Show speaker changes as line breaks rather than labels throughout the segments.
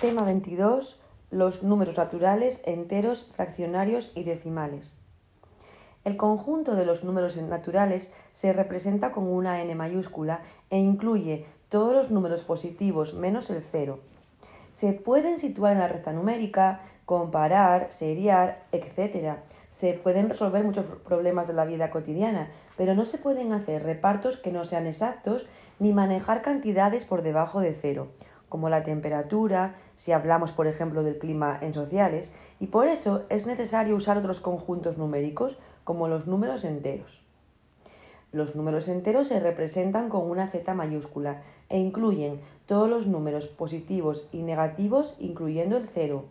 Tema 22. Los números naturales, enteros, fraccionarios y decimales. El conjunto de los números naturales se representa con una n mayúscula e incluye todos los números positivos menos el cero. Se pueden situar en la recta numérica, comparar, seriar, etc. Se pueden resolver muchos problemas de la vida cotidiana, pero no se pueden hacer repartos que no sean exactos ni manejar cantidades por debajo de cero como la temperatura, si hablamos por ejemplo del clima en sociales, y por eso es necesario usar otros conjuntos numéricos como los números enteros. Los números enteros se representan con una Z mayúscula e incluyen todos los números positivos y negativos, incluyendo el cero.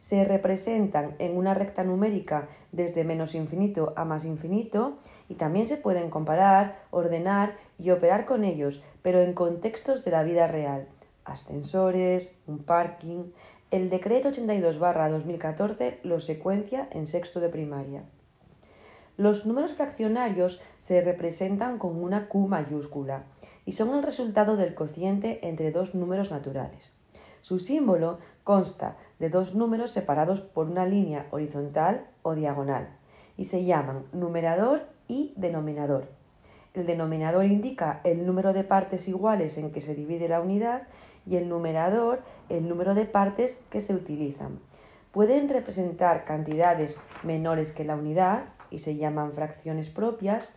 Se representan en una recta numérica desde menos infinito a más infinito y también se pueden comparar, ordenar y operar con ellos, pero en contextos de la vida real ascensores, un parking. El decreto 82-2014 los secuencia en sexto de primaria. Los números fraccionarios se representan con una Q mayúscula y son el resultado del cociente entre dos números naturales. Su símbolo consta de dos números separados por una línea horizontal o diagonal y se llaman numerador y denominador. El denominador indica el número de partes iguales en que se divide la unidad y el numerador el número de partes que se utilizan. Pueden representar cantidades menores que la unidad y se llaman fracciones propias,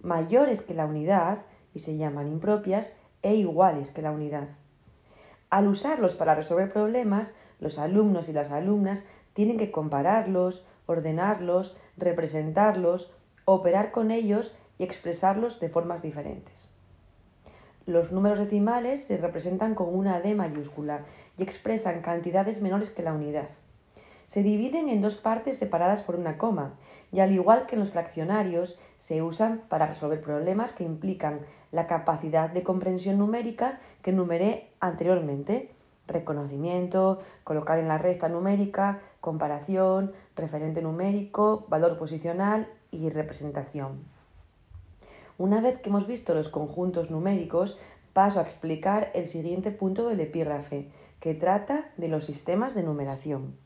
mayores que la unidad y se llaman impropias e iguales que la unidad. Al usarlos para resolver problemas, los alumnos y las alumnas tienen que compararlos, ordenarlos, representarlos, operar con ellos y expresarlos de formas diferentes. Los números decimales se representan con una D mayúscula y expresan cantidades menores que la unidad. Se dividen en dos partes separadas por una coma y al igual que en los fraccionarios se usan para resolver problemas que implican la capacidad de comprensión numérica que numeré anteriormente. Reconocimiento, colocar en la recta numérica, comparación, referente numérico, valor posicional y representación. Una vez que hemos visto los conjuntos numéricos, paso a explicar el siguiente punto del epígrafe, que trata de los sistemas de numeración.